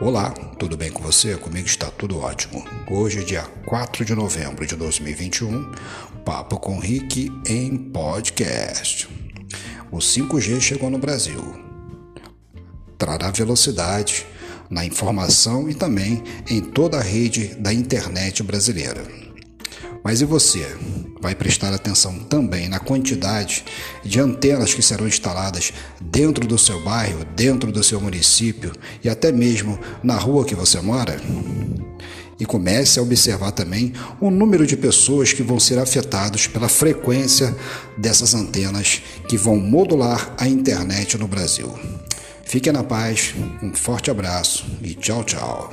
Olá, tudo bem com você? Comigo está tudo ótimo. Hoje dia 4 de novembro de 2021, Papo com Rick em podcast. O 5G chegou no Brasil. Trará velocidade na informação e também em toda a rede da internet brasileira. Mas e você? Vai prestar atenção também na quantidade de antenas que serão instaladas dentro do seu bairro, dentro do seu município e até mesmo na rua que você mora? E comece a observar também o número de pessoas que vão ser afetados pela frequência dessas antenas que vão modular a internet no Brasil. Fique na paz, um forte abraço e tchau, tchau.